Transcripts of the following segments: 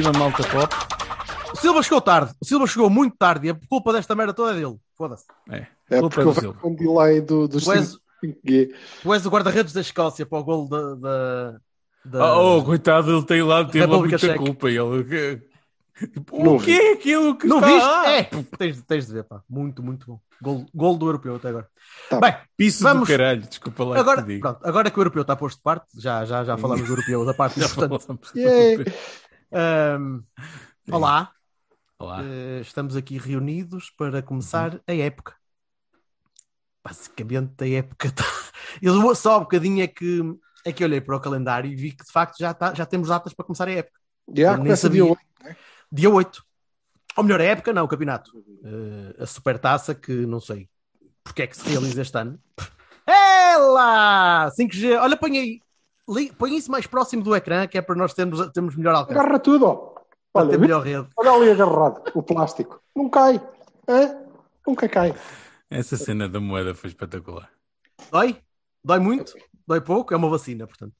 Viva, malta pop. O Silva chegou tarde. O Silva chegou muito tarde e a culpa desta merda toda é dele. Foda-se. É, É culpa porque é do houve Silva. um delay do, dos Tu és, 5G. tu és o guarda-redes da Escócia para o golo da. da, da- Ah, Oh, coitado, ele tem lá, tem lá muita Checa. culpa. Ele... Não O que é aquilo que Não está viste? lá? É, tens, tens de ver, pá. Muito, muito bom. Gol, gol do europeu até agora. Tá. Bem, Piso Vamos- do caralho, desculpa lá agora, que pronto, agora que o europeu está posto de parte, já, já, já falamos do europeu, da parte importante. Ahm, olá, Olá. eh, estamos aqui reunidos para começar a época. Basicamente, a época está. Eu só um bocadinho é que, é que olhei para o calendário e vi que de facto já, tá, já temos datas para começar a época. Nem começa sabia. dia 8. Dia 8. Ou melhor, a época, não, o campeonato. Eh, a supertaça, que não sei porque é que se realiza este ano. Lá! 5G, olha, põe aí. Põe isso mais próximo do ecrã, que é para nós termos, termos melhor alcance. Agarra tudo, ó. Para Olha, ter melhor rede. olha ali agarrado, o plástico. Não cai. Hã? Nunca cai. Essa cena da moeda foi espetacular. Dói? Dói muito? Dói pouco? É uma vacina, portanto.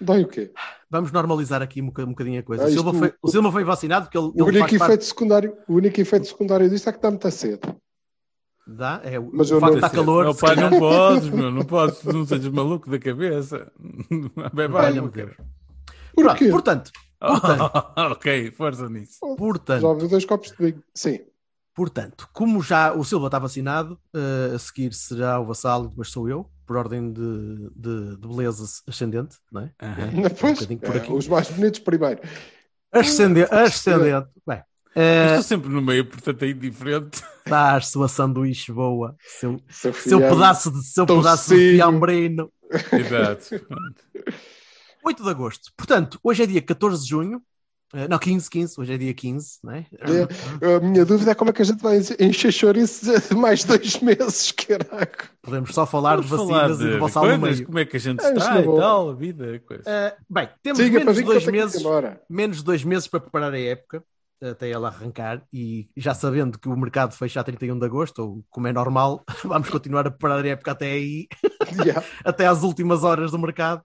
Dói o quê? Vamos normalizar aqui um, boca- bocadinho a coisa. Ah, o, Silva foi, o Silva foi vacinado porque ele, O ele único, faz efeito parte secundário, o único efeito secundário disto é que está muito cedo. Da, é, o Mas o eu facto não de estar sei. calor. Meu se pai, não podes, meu, não podes, não sejas maluco da cabeça. Bebe água, cara. Por Pronto, quê? portanto, portanto, ok, força nisso. portanto, Já ouvi dois copos de vinho. Sim. Portanto, como já o Silva está vacinado, eh, a seguir será o Vassalo, depois sou eu, por ordem de, de, de beleza ascendente, não é? Aham. Pois, bocadinho por é, aqui. os mais bonitos primeiro. Ascendente, ascendente. Bem, eh, Estou sempre no meio, portanto é indiferente. Dás sua sanduíche boa, seu, Seu, pedaço de seu Tocinho. pedaço de fiambrino. Exato. Pronto. 8 de agosto. Portanto, hoje é dia 14 de junho. Eh, não, 15, 15. Hoje é dia 15, não é? É, A minha dúvida é como é que a gente vai encher chouriços mais dois meses, caraca. Podemos só falar de Vamos falar vacinas e de de Vassalo no coisas, meio. como é que a gente É, está e tal, a vida, coisa. Eh, bem, temos Siga menos de dois meses. menos de dois meses para preparar a época, até ela arrancar, e já sabendo que o mercado fecha a 31 de agosto, ou como é normal, vamos continuar a preparar a época até aí, Já. até às últimas horas do mercado.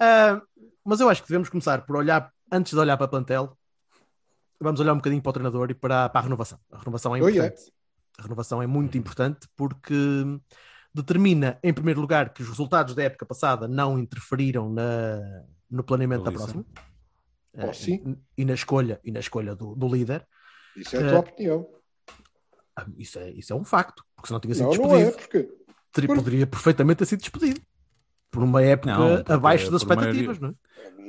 Ah, mas eu acho que devemos começar por olhar, antes de olhar para a plantel, vamos olhar um bocadinho para o treinador e para, para a renovação. A renovação é Oh, yeah. importante. A renovação é muito importante porque determina, em primeiro lugar, que os resultados da época passada não interferiram na, no planeamento da próxima. Oh, Eh, sim. e na escolha e na escolha do, do líder Isso é a Eh, tua opinião. Ah, isso é, isso é um facto porque senão tinha sido Não, não é, despedido porque por- poderia perfeitamente ter sido despedido por uma época Não, abaixo das expectativas não é?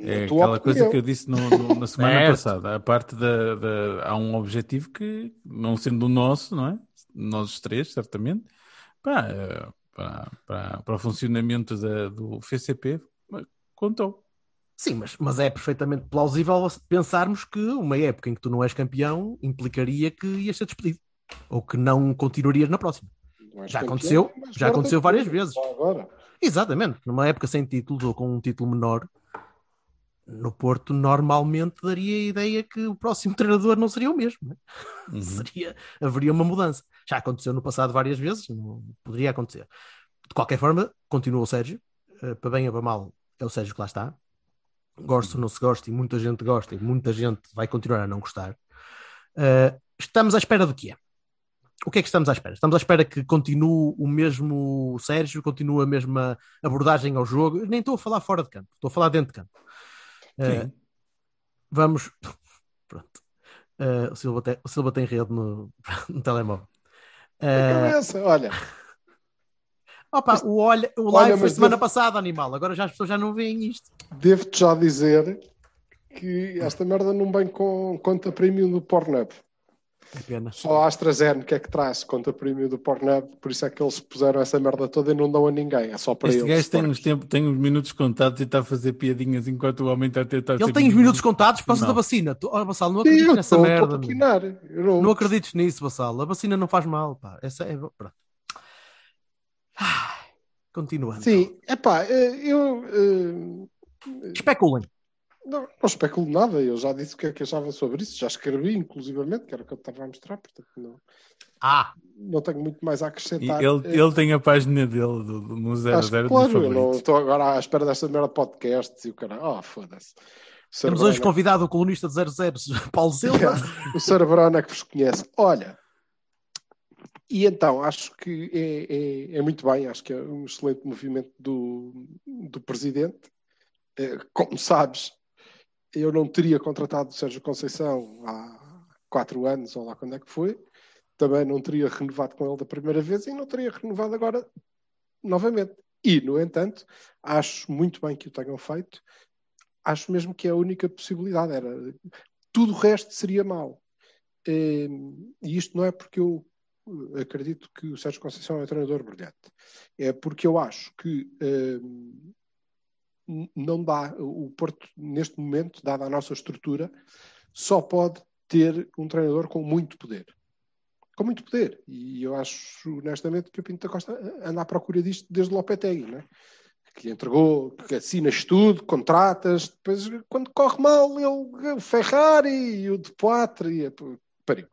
É tua aquela coisa que eu disse no- no- na semana Certo. passada. A parte da, da- Há um objetivo que, não sendo o nosso, não é? Nós três, certamente, eh, para, para, para o funcionamento da- do FCP, contou. Sim, mas, mas é perfeitamente plausível pensarmos que uma época em que tu não és campeão implicaria que ias ser despedido ou que não continuarias na próxima Já campeão, aconteceu, já aconteceu várias tudo. vezes. Agora. exatamente, numa época sem títulos ou com um título menor no Porto normalmente daria a ideia que o próximo treinador não seria o mesmo é? Uhum. seria, haveria uma mudança. Já aconteceu no passado várias vezes, não poderia acontecer. De qualquer forma, continua o Sérgio, eh, para bem ou para mal, é o Sérgio que lá está. Gosto ou não se gosta, e muita gente gosta, e muita gente vai continuar a não gostar. Eh, estamos à espera do quê? O que é que estamos à espera? Estamos à espera que continue o mesmo Sérgio, continue a mesma abordagem ao jogo. Eu nem estou a falar fora de campo, estou a falar dentro de campo. Sim. vamos. Pronto. Eh, o, Silva tem, o Silva tem rede no, no telemóvel. A Eh, cabeça, olha. Opa, o, olha, o Olha, live foi mas semana devo- passada, animal. Agora já as pessoas já não veem isto. Devo-te já dizer que esta merda não vem com conta premium do Pornhub. É pena. Só a AstraZeneca é que traz conta premium do Pornhub, por isso é que eles puseram essa merda toda e não dão a ninguém, é só para Este eles. gajo tem uns, tempo, tem uns minutos contados e está a fazer piadinhas enquanto o homem está a tentar. Ele tem os minimamente- minutos contados por causa Não. da vacina. Tu, oh, Bassal, não acredites nessa estou merda. Eu não, Não acredites nisso, Bassal. A vacina não faz mal, pá. Essa é. pronto. Continuando. Sim, é pá, eu eh, Especulem. não, não especulo nada, eu já disse o que é que achava sobre isso, já escrevi inclusivamente, que era o que eu estava a mostrar, portanto não, Ah, não tenho muito mais a E acrescentar. ele, Eh, ele tem a página dele do, do, no 00 acho que, dos claro, eu não estou agora à espera desta merda de podcasts e o cara, oh, foda-se. Temos hoje convidado o colunista de 00, Paulo Silva. o Sr. Brona que vos conhece. Olha, e então acho que é, é, é muito bem, acho que é um excelente movimento do, do presidente. Eh, Como sabes, eu não teria contratado o Sérgio Conceição há quatro anos, ou lá quando é que foi. Também não teria renovado com ele da primeira vez e não teria renovado agora novamente. E, no entanto, acho muito bem que o tenham feito. Acho mesmo que é a única possibilidade. Era tudo o resto seria mau. Eh, E isto não é porque eu acredito que o Sérgio Conceição é um treinador brilhante. É porque eu acho que n- não dá, o Porto, neste momento, dada a nossa estrutura, só pode ter um treinador com muito poder. Com muito poder. E eu acho, honestamente, que o Pinto da Costa anda à procura disto desde Lopetegui, não é? que lhe entregou, que assinas tudo, contratas, depois quando corre mal, ele, o Ferrari e o De Poitre, pariu.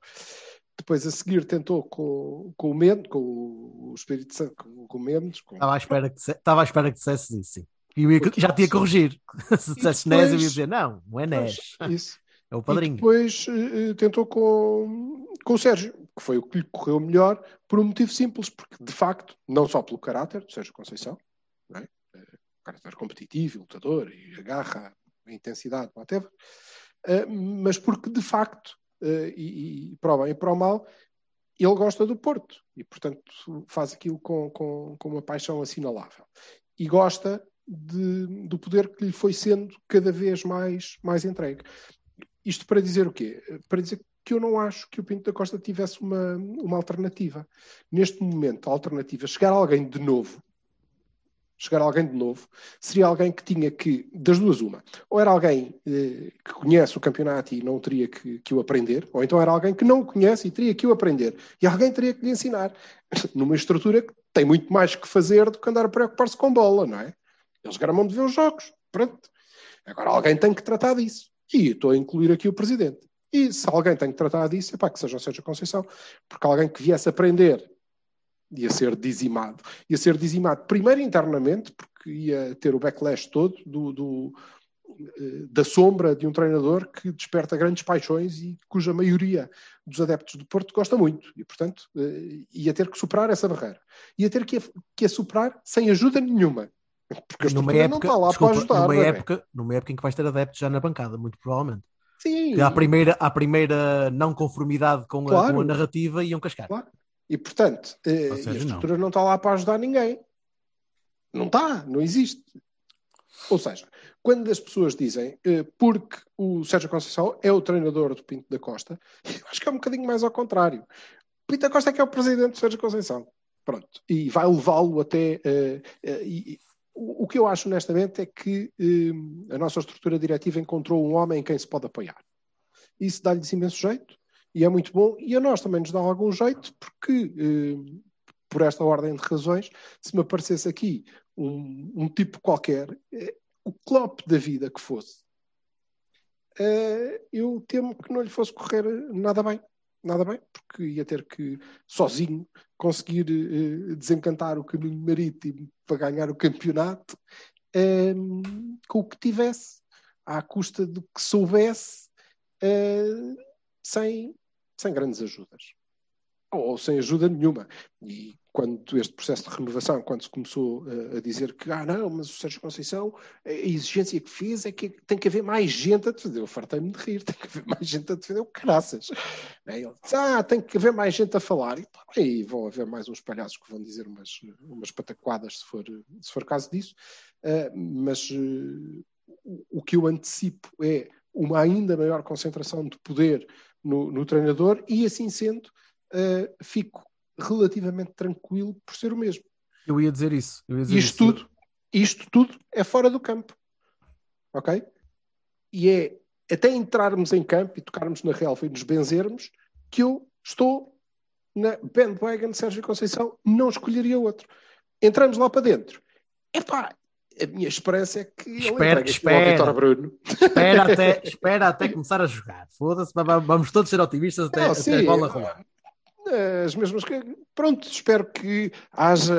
Depois a seguir tentou com, com o Mendes, com o Espírito Santo, com, com o Mendes, com, Estava à espera que, estava à espera que dissesse isso, sim. E eu ia- já tinha corrigir. Se dissesse depois- Nes, eu ia dizer, não, não é Nes, isso. é o E padrinho. depois eh, eh, tentou com, com o Sérgio, que foi o que lhe correu melhor, por um motivo simples, porque de facto, não só pelo caráter do Sérgio Conceição, não é? Eh, caráter competitivo, lutador, e a garra, a intensidade, whatever, eh, mas porque de facto, e, e para o bem e para o mal, ele gosta do Porto e, portanto, faz aquilo com, com, com uma paixão assinalável. E gosta de- do poder que lhe foi sendo cada vez mais, mais entregue. Isto para dizer o quê? Para dizer que eu não acho que o Pinto da Costa tivesse uma, uma alternativa. Neste momento, a alternativa, chegar alguém de novo, chegar alguém de novo, seria alguém que tinha que, das duas uma, ou era alguém eh, que conhece o campeonato e não teria que, que o aprender, ou então era alguém que não o conhece e teria que o aprender, e alguém teria que lhe ensinar, numa estrutura que tem muito mais que fazer do que andar a preocupar-se com bola, não é? Eles gramam de ver os jogos, pronto. Agora alguém tem que tratar disso. E estou a incluir aqui o Presidente. E se alguém tem que tratar disso, é para que seja o Sérgio Conceição, porque alguém que viesse aprender ia ser dizimado. Ia ser dizimado primeiro internamente, porque ia ter o backlash todo do, do, eh, da sombra de um treinador que desperta grandes paixões e cuja maioria dos adeptos do Porto gosta muito. E, portanto, eh, ia ter que superar essa barreira. Ia ter que a, que a superar sem ajuda nenhuma. Porque a Numa época, não está lá desculpa, para ajudar. numa, é? época, numa época em que vais ter adeptos já na bancada, muito provavelmente. Sim. Que à primeira, à primeira não conformidade com, a, Claro. com a narrativa iam cascar. Claro. E, portanto, eh, seja, a não. estrutura não. está lá para ajudar ninguém. Não está, não existe. Ou seja, quando as pessoas dizem eh, porque o Sérgio Conceição é o treinador do Pinto da Costa, eu acho que é um bocadinho mais ao contrário. Pinto da Costa é que é o presidente do Sérgio Conceição. Pronto. E vai levá-lo até. eh, e- o o que eu acho, honestamente, é que a nossa estrutura diretiva encontrou um homem em quem se pode apoiar. Isso dá-lhes imenso jeito e é muito bom. E a nós também nos dá algum jeito, porque, eh, por esta ordem de razões, se me aparecesse aqui um, um tipo qualquer, eh, o Klopp da vida que fosse, eh, eu temo que não lhe fosse correr nada bem. Nada bem, porque ia ter que, sozinho, conseguir desencantar o caminho marítimo para ganhar o campeonato com o que tivesse, à custa do que soubesse, sem, sem grandes ajudas. Ou, sem ajuda nenhuma. E quando este processo de renovação, quando se começou eh, a dizer que, ah, não, mas o Sérgio Conceição, a exigência que fez é que tem que haver mais gente a defender. Eu fartei-me de rir, tem que haver mais gente a defender o caraças. Ele disse, ah, tem que haver mais gente a falar. E, e vão haver mais uns palhaços que vão dizer umas, umas pataquadas, se for, se for caso disso. Eh, mas eh, o que eu antecipo é uma ainda maior concentração de poder no, no treinador e, assim sendo, uh, fico relativamente tranquilo por ser o mesmo. Eu ia dizer isso. Ia dizer isto isso. tudo, isto tudo é fora do campo. Ok? E é até entrarmos em campo e tocarmos na relva e nos benzermos que eu estou na bandwagon de Sérgio Conceição, não escolheria outro. Entramos lá para dentro. Epá, a minha esperança é que ele Espera, ao espera. Vitor Bruno. Espera até, espera até começar a jogar. Foda-se, va- va- vamos todos ser otimistas até, Não, até sim, a bola rolar. As mesmas. Pronto, espero que haja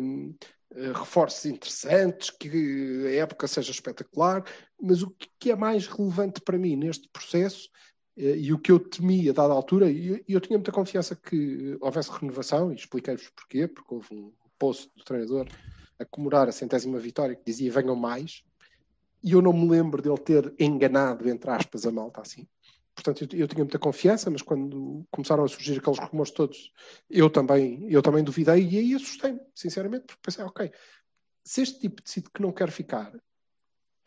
hum, eh, reforços interessantes, que a época seja espetacular, mas o que é mais relevante para mim neste processo eh, e o que eu temia a dada altura, e eu, eu tinha muita confiança que houvesse renovação, e expliquei-vos porquê, porque houve um post do treinador a comemorar a centésima vitória que dizia venham mais, e eu não me lembro dele ter enganado, entre aspas, a malta assim. Portanto, eu, eu tinha muita confiança, mas quando começaram a surgir aqueles rumores todos, eu também, eu também duvidei e aí assustei-me, sinceramente, porque pensei, ok, se este tipo decide que não quer ficar,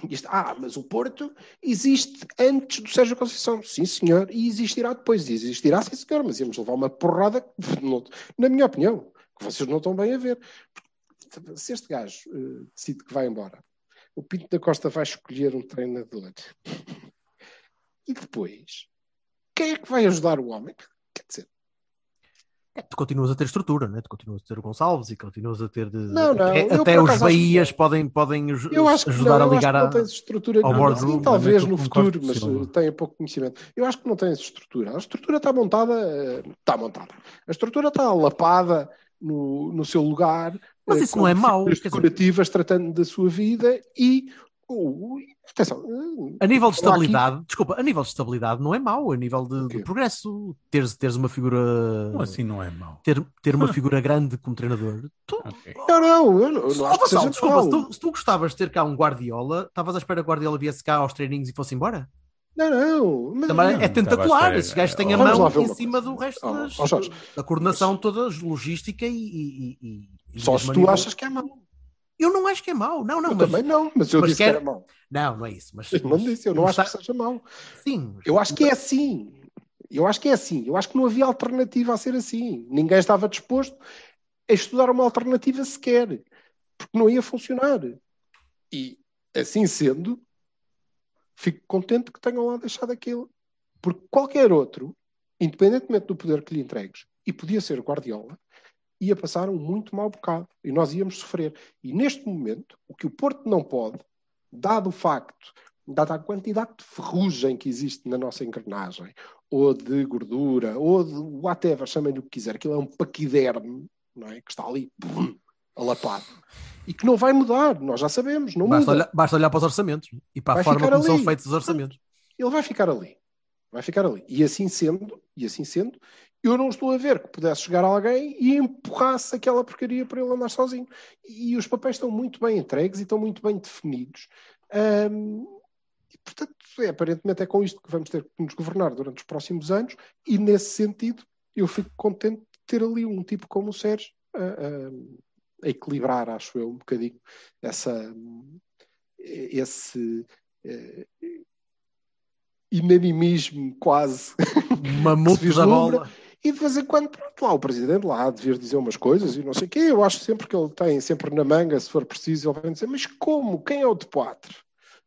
isto, ah, mas o Porto existe antes do Sérgio Conceição, sim senhor, e existirá depois, existirá sim senhor, mas íamos levar uma porrada, na minha opinião, que vocês não estão bem a ver. Se este gajo eh, decide que vai embora, o Pinto da Costa vai escolher um treinador e depois, quem é que vai ajudar o homem? Quer dizer, É, tu continuas a ter estrutura, né? tu continuas a ter o Gonçalves e continuas a ter de. Não, não, até eu até os que Bahias não. podem, podem que ajudar não, a ligar que a. não tens estrutura ao Sim, talvez no futuro, mas uh, tenha pouco conhecimento. Eu acho que não tens estrutura. A estrutura está montada, uh, está montada. A estrutura está lapada no, no seu lugar. Mas uh, isso não é mau, decorativas tratando da sua vida e uh, atenção. uh, A nível de falar aqui- estabilidade, desculpa, a nível de estabilidade não é mau, a nível de, de progresso, teres, teres uma figura. Como assim não é mau? Ter, ter uma figura grande como treinador. Tu, Ok. Não, não, eu não, não acho desculpa, se tu, se tu gostavas de ter cá um Guardiola, estavas à espera que o Guardiola viesse cá aos treininhos e fosse embora? Não, não. Mas, Também não, é tentacular. Esses gajos têm a mão em cima do resto Oh, das, oh, da coordenação toda logística e. e- e- e Só se tu nível- achas que é mau. Eu não acho que é mau. Não, não, eu mas. também não, mas eu mas disse quer- que era mau. Não, não é isso. Mas, Eu não disse, eu não acho está- que seja mau. Sim. Eu acho que é assim. Eu acho que é assim. Eu acho que não havia alternativa a ser assim. Ninguém estava disposto a estudar uma alternativa sequer. Porque não ia funcionar. E assim sendo, fico contente que tenham lá deixado aquilo. Porque qualquer outro, independentemente do poder que lhe entregues, e podia ser Guardiola, ia passar um muito mau bocado. E nós íamos sofrer. E neste momento, o que o Porto não pode, dado o facto, dada a quantidade de ferrugem que existe na nossa engrenagem, ou de gordura, ou de whatever, chamem-lhe o que quiser, aquilo é um paquiderme, não é? Que está ali, bum, alapado. E que não vai mudar, nós já sabemos, não Basta muda. olhar, basta olhar para os orçamentos e para a Vai forma ficar como são ali. feitos os orçamentos. Ele vai ficar ali. Vai ficar ali. E assim sendo, e assim sendo, eu não estou a ver que pudesse chegar alguém e empurrasse aquela porcaria para ele andar sozinho. E os papéis estão muito bem entregues e estão muito bem definidos. Ahm, e, portanto, é, aparentemente é com isto que vamos ter que nos governar durante os próximos anos, e nesse sentido eu fico contente de ter ali um tipo como o Sérgio a, a- a equilibrar, acho eu, um bocadinho essa, esse eh, inanimismo quase Uma da bola. E de vez em quando, pronto, lá o presidente lá há de vir dizer umas coisas e não sei o quê. Eu acho sempre que ele tem sempre na manga, se for preciso, ele vem dizer, mas como? Quem é o de Poitre?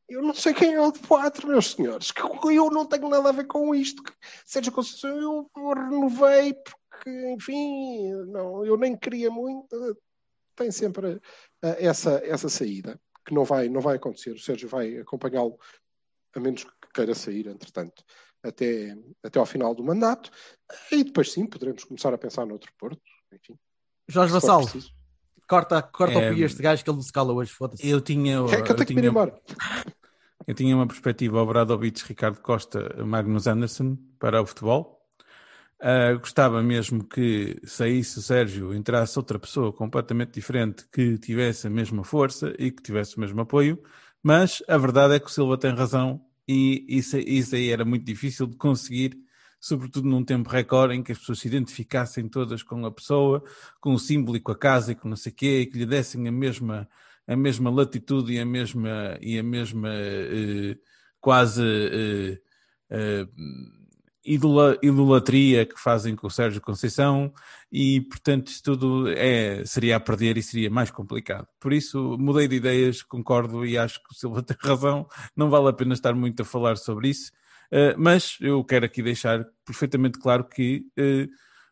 Eu não sei quem é o de Poitre, meus senhores. Eu não tenho nada a ver com isto. Sérgio Conceição, eu renovei porque, enfim, não, eu nem queria muito. Tem sempre eh, essa, essa saída que não vai, não vai acontecer. O Sérgio vai acompanhá-lo, a menos que queira sair, entretanto, até, até ao final do mandato. E depois sim, poderemos começar a pensar noutro Porto. Enfim, Jorge Vassal, corta, corta É, o pi a este gajo que ele não se cala hoje. Foda-se. Eu tinha, É que eu eu, tenho que me ir tinha, embora. eu tinha uma perspectiva Obradovic, Ricardo Costa, Magnus Anderson para o futebol. Ah, gostava mesmo que saísse o Sérgio, entrasse outra pessoa completamente diferente que tivesse a mesma força e que tivesse o mesmo apoio, mas a verdade é que o Silva tem razão e isso, isso aí era muito difícil de conseguir, sobretudo num tempo recorde em que as pessoas se identificassem todas com a pessoa, com o símbolo e com a casa e com não sei o quê, e que lhe dessem a mesma, a mesma latitude e a mesma, e a mesma eh, quase eh, eh, idola, idolatria que fazem com o Sérgio Conceição e, portanto, tudo é, seria a perder e seria mais complicado. Por isso, mudei de ideias, concordo e acho que o Silva tem razão, não vale a pena estar muito a falar sobre isso, uh, mas eu quero aqui deixar perfeitamente claro que uh,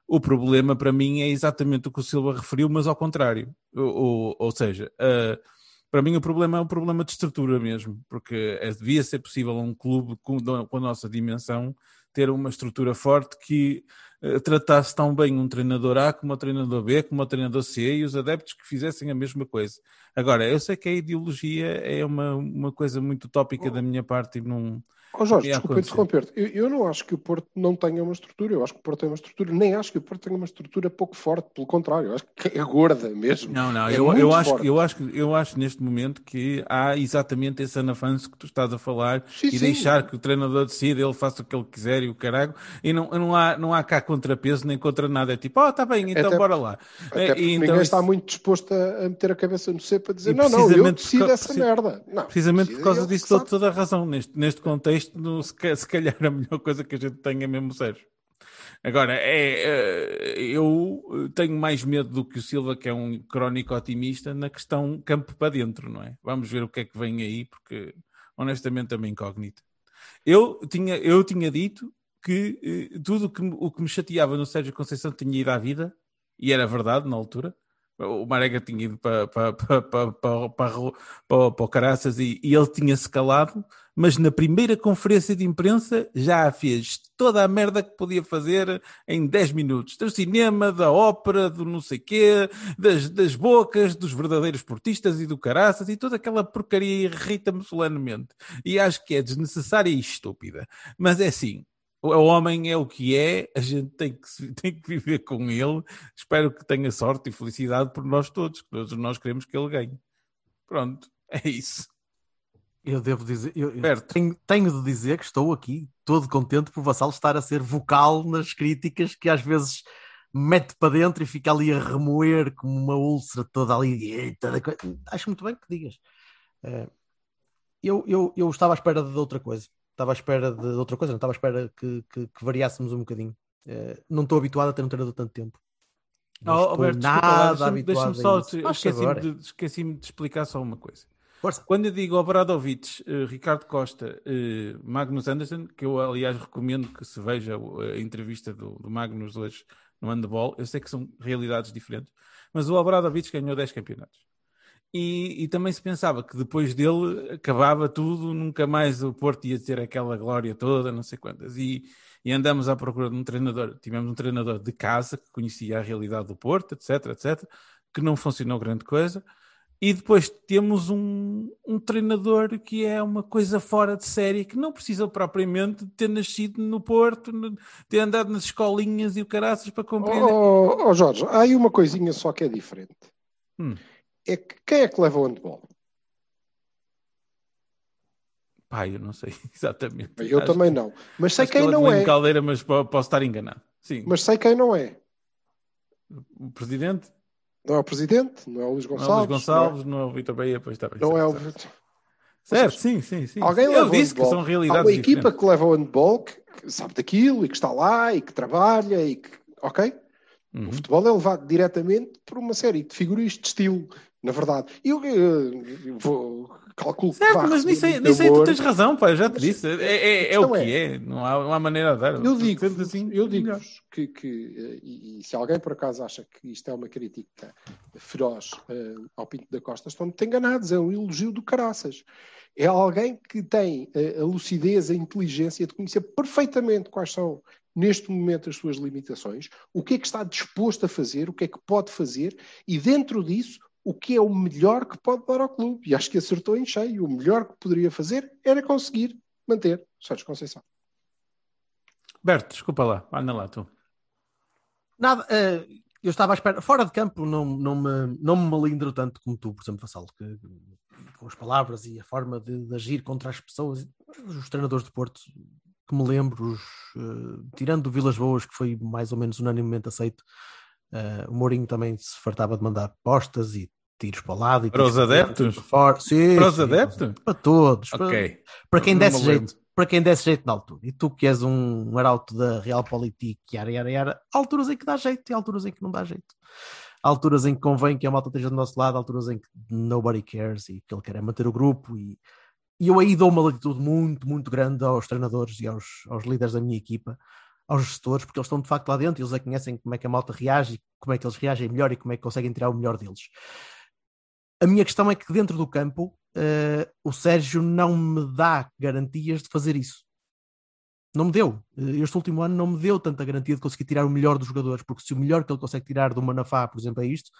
o problema para mim é exatamente o que o Silva referiu, mas ao contrário. Ou, ou, ou seja, uh, para mim o problema é um problema de estrutura mesmo, porque é, devia ser possível um clube com, com a nossa dimensão ter uma estrutura forte que tratasse tão bem um treinador A como o treinador B, como o treinador C e os adeptos que fizessem a mesma coisa. Agora, eu sei que a ideologia é uma, uma coisa muito utópica da minha parte e não, Oh Jorge, desculpa interromper-te. Eu, eu, não acho que o Porto não tenha uma estrutura. Eu acho que o Porto tem uma estrutura. Nem acho que o Porto tenha uma estrutura pouco forte. Pelo contrário, eu acho que é gorda mesmo. Não, não. É eu, eu, acho, eu, acho, eu acho neste momento que há exatamente esse anafanso que tu estás a falar sim, e sim. deixar que o treinador decida, ele faça o que ele quiser e o caralho. E não, não, há, não há cá contrapeso nem contra nada. É tipo, oh, está bem, então até, bora lá. Até e, então, ninguém está muito disposto a, meter a cabeça no C para dizer, não, não, eu decido essa merda. Não, precisamente por causa disso dou toda a razão. Neste, neste contexto, no, se se calhar a melhor coisa que a gente tem é mesmo Sérgio. Agora, é, é, eu tenho mais medo do que o Silva, que é um crónico otimista, na questão campo para dentro, não é? Vamos ver o que é que vem aí, porque honestamente é uma incógnita. Eu tinha, eu tinha dito que eh, tudo que, o que me chateava no Sérgio Conceição tinha ido à vida, e era verdade na altura. O Marega tinha ido para, para, para, para, para, para, para, o Caraças e, e ele tinha-se calado mas na primeira conferência de imprensa já fez toda a merda que podia fazer em 10 minutos. Do cinema, da ópera, do não sei quê, das, das bocas, dos verdadeiros portistas e do caraças e toda aquela porcaria irrita-me solenemente. E acho que é desnecessária e estúpida. Mas é assim, o homem é o que é, a gente tem que, tem que viver com ele. Espero que tenha sorte e felicidade por nós todos, que todos nós queremos que ele ganhe. Pronto, é isso. Eu devo dizer, eu, tenho, tenho, de dizer que estou aqui todo contente por Vassal estar a ser vocal nas críticas que às vezes mete para dentro e fica ali a remoer como uma úlcera toda ali. Toda Acho muito bem que digas. Eh, eu, eu, eu estava à espera de outra coisa. Estava à espera de outra coisa, não estava à espera que, que, que variássemos um bocadinho. Eh, não estou habituado a ter um treinador tanto tempo. Não oh, Alberto, nada desculpa, habituado deixa-me só, esqueci-me de, esqueci de explicar só uma coisa. Força. Quando eu digo Obradovic, uh, Ricardo Costa, uh, Magnus Anderson, que eu aliás recomendo que se veja a entrevista do, do Magnus hoje no handball, eu sei que são realidades diferentes, mas o Obradovic ganhou 10 campeonatos. E, e, também se pensava que depois dele acabava tudo, nunca mais o Porto ia ter aquela glória toda, não sei quantas. E, e andamos à procura de um treinador. Tivemos um treinador de casa que conhecia a realidade do Porto, etc, etc, que não funcionou grande coisa. E depois temos um, um, treinador que é uma coisa fora de série, que não precisa propriamente de ter nascido no Porto, ter andado nas escolinhas e o caraças para compreender. Oh, oh, Jorge, há aí uma coisinha só que é diferente. Hum. É que quem é que leva o handball? Pai, eu não sei exatamente. Eu acho também que, não. Mas sei quem que não é. Caldeira, mas posso estar enganado. Sim. Mas sei quem não é. O presidente? Não é o presidente, não é o Luís Gonçalves. Não é o Luís Gonçalves, não é, não é o Vitor Bahia, pois está bem. Não é o. Certo, sim, sim, sim. Alguém Eu disse que são realidades Há uma equipa diferentes. que leva o handball, que sabe daquilo e que está lá e que trabalha e que. Ok? Uhum. O futebol é levado diretamente por uma série de figuras de estilo, na verdade. Eu, eu, eu vou, calculo certo, que mas nisso aí, nisso aí tu tens razão, pá, já te disse. É, é, é o que é. é. Não, há, não há maneira de dar. Eu digo, assim, eu digo que, que e, e, se alguém por acaso acha que isto é uma crítica feroz uh, ao Pinto da Costa, estão muito enganados. É um elogio do caraças. É alguém que tem a, a lucidez, a inteligência de conhecer perfeitamente quais são neste momento as suas limitações, o que é que está disposto a fazer, o que é que pode fazer, e dentro disso, o que é o melhor que pode dar ao clube. E acho que acertou em cheio. O melhor que poderia fazer era conseguir manter Sérgio Conceição. Berto, desculpa lá, anda lá tu. Nada, uh, eu estava à espera, fora de campo não, não, me, não me malindro tanto como tu, por exemplo, Vassalo, que, com as palavras e a forma de, de, agir contra as pessoas, os treinadores de Porto que me lembro, os, uh, tirando o Vilas Boas, que foi mais ou menos unanimemente aceito, uh, o Mourinho também se fartava de mandar postas e tiros para o lado. E para os adeptos? Para, sim, para os sim, adeptos? Para todos. Okay. Para, para quem desse jeito. para quem desse jeito na altura. E tu que és um, um arauto da Realpolitik, yara, yara, yara, há alturas em que dá jeito e há alturas em que não dá jeito. Há alturas em que convém que a malta esteja do nosso lado, há alturas em que nobody cares e que ele quer é manter o grupo. E, e eu aí dou uma latitude muito, muito grande aos treinadores e aos, aos líderes da minha equipa, aos gestores, porque eles estão de facto lá dentro eles é que conhecem como é que a malta reage, como é que eles reagem melhor e como é que conseguem tirar o melhor deles. A minha questão é que dentro do campo uh, o Sérgio não me dá garantias de fazer isso. Não me deu. Uh, este último ano não me deu tanta garantia de conseguir tirar o melhor dos jogadores, porque se o melhor que ele consegue tirar do Manafá, por exemplo, é isto,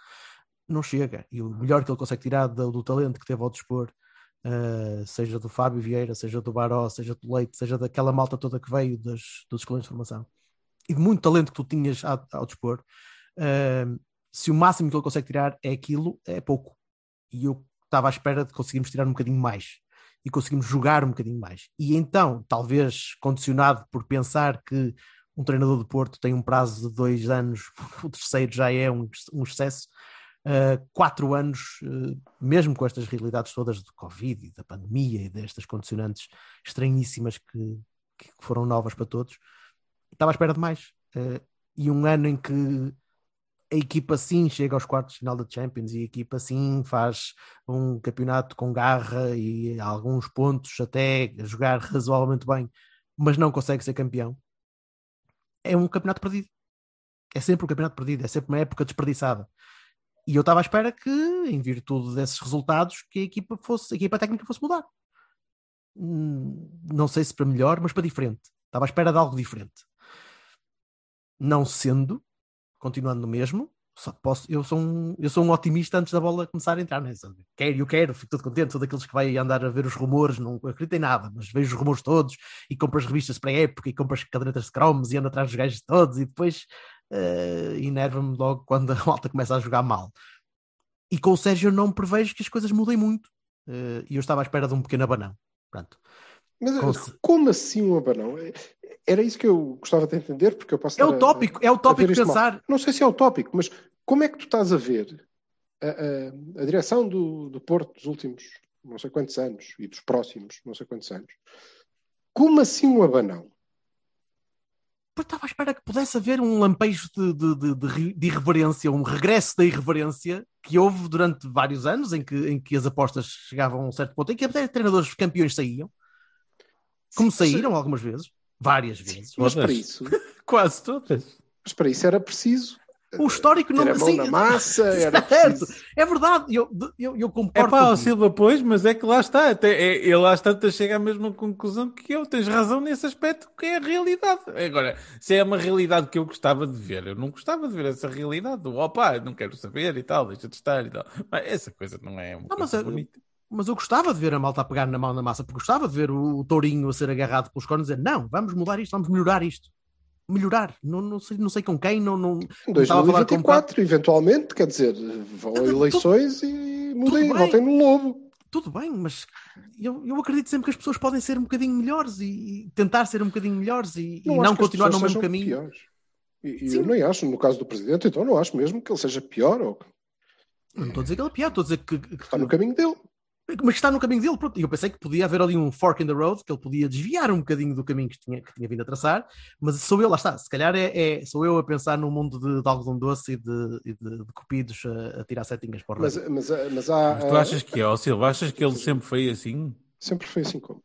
não chega. E o melhor que ele consegue tirar do, do talento que teve ao dispor, uh, seja do Fábio Vieira, seja do Baró, seja do Leite, seja daquela malta toda que veio das, dos escolhas de formação, e de muito talento que tu tinhas ao, ao dispor, uh, se o máximo que ele consegue tirar é aquilo, é pouco. E eu estava à espera de conseguirmos tirar um bocadinho mais e conseguimos jogar um bocadinho mais. E então, talvez condicionado por pensar que um treinador de Porto tem um prazo de dois anos, o terceiro já é um, um excesso, uh, quatro anos, uh, mesmo com estas realidades todas do Covid e da pandemia e destas condicionantes estranhíssimas que, que foram novas para todos, estava à espera de mais. Uh, e um ano em que a equipa sim chega aos quartos de final da Champions e a equipa sim faz um campeonato com garra e alguns pontos até jogar razoavelmente bem, mas não consegue ser campeão. É um campeonato perdido. É sempre um campeonato perdido, é sempre uma época desperdiçada. E eu estava à espera que, em virtude desses resultados, que a equipa fosse, a equipa técnica fosse mudar. Hum, não sei se para melhor, mas para diferente. Estava à espera de algo diferente. Não sendo, continuando no mesmo, só posso, eu, sou um, eu sou um otimista antes da bola começar a entrar, né? quero, eu quero, fico todo contente, sou daqueles que vai andar a ver os rumores, não acredito em nada, mas vejo os rumores todos e compro as revistas para a época e compro as cadernetas de cromos e ando atrás dos gajos todos e depois uh, enerva-me logo quando a malta começa a jogar mal. E com o Sérgio eu não prevejo que as coisas mudem muito uh, e eu estava à espera de um pequeno abanão. Pronto. Mas com... como assim um abanão? Era isso que eu gostava de entender, porque eu posso. É o tópico, é o tópico pensar. Mal. Não sei se é o tópico, mas como é que tu estás a ver a, a, a direção do, do Porto dos últimos não sei quantos anos e dos próximos não sei quantos anos? Como assim um abanão? Porque estava à espera que pudesse haver um lampejo de, de, de, de, irreverência, um regresso da irreverência que houve durante vários anos em que, em que as apostas chegavam a um certo ponto, em que até treinadores campeões saíam, como saíram algumas vezes. Várias vezes. Mas para isso. Quase todas. Mas para isso era preciso. O histórico não era mão na massa, era certo. É verdade, eu, eu, eu concordo. É pá, o Silva, pois, mas é que lá está. Até, é, ele lá está, chega à mesma conclusão que eu. Tens razão nesse aspecto, que é a realidade. Agora, se é uma realidade que eu gostava de ver, eu não gostava de ver essa realidade. Opa, não quero saber e tal, deixa de estar e tal. Mas essa coisa não é uma não, coisa mas, bonita mas eu gostava de ver a malta a pegar na mão na massa, porque gostava de ver o, o tourinho a ser agarrado pelos cornos e dizer: não, vamos mudar isto, vamos melhorar isto. Melhorar, não, não, sei, não sei com quem, não. não em 2024, eventualmente, quer dizer, vão a eleições tudo, e mudem, voltem no lobo. Tudo bem, mas eu, eu acredito sempre que as pessoas podem ser um bocadinho melhores e, e tentar ser um bocadinho melhores e não, e não continuar no mesmo caminho. Piores. E, e eu nem acho, no caso do presidente, então não acho mesmo que ele seja pior. Ou... Não estou a dizer que ele é pior, estou a dizer que, que está no caminho dele mas está no caminho dele. Pronto. Eu pensei que podia haver ali um fork in the road, que ele podia desviar um bocadinho do caminho que tinha, que tinha vindo a traçar, mas sou eu, lá está, se calhar é, é sou eu a pensar num mundo de, de algodão doce e de, e de, de cupidos a, a, tirar setinhas para o mas, mas, mas, há, mas tu achas que é, ó Silva, achas que ele sempre foi assim? Sempre foi assim como?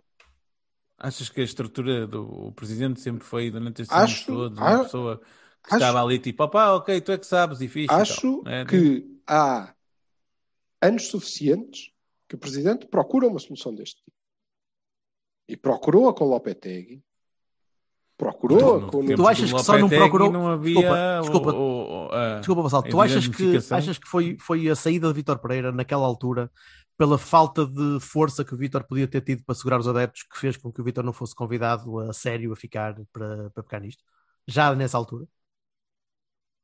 Achas que a estrutura do presidente sempre foi durante estes anos todos uma acho, pessoa que acho, estava ali tipo, opá, ok, tu é que sabes e fixe. Acho é, que há anos suficientes que o Presidente procura uma solução deste tipo. E procurou-a com Lopetegui, procurou-a com... Tu achas que só não procurou... Não havia desculpa, desculpa, o, o, desculpa Vassal, tu achas que, achas que foi, foi a saída de Vítor Pereira naquela altura pela falta de força que o Vítor podia ter tido para segurar os adeptos que fez com que o Vítor não fosse convidado a sério a ficar para, para pegar nisto? Já nessa altura?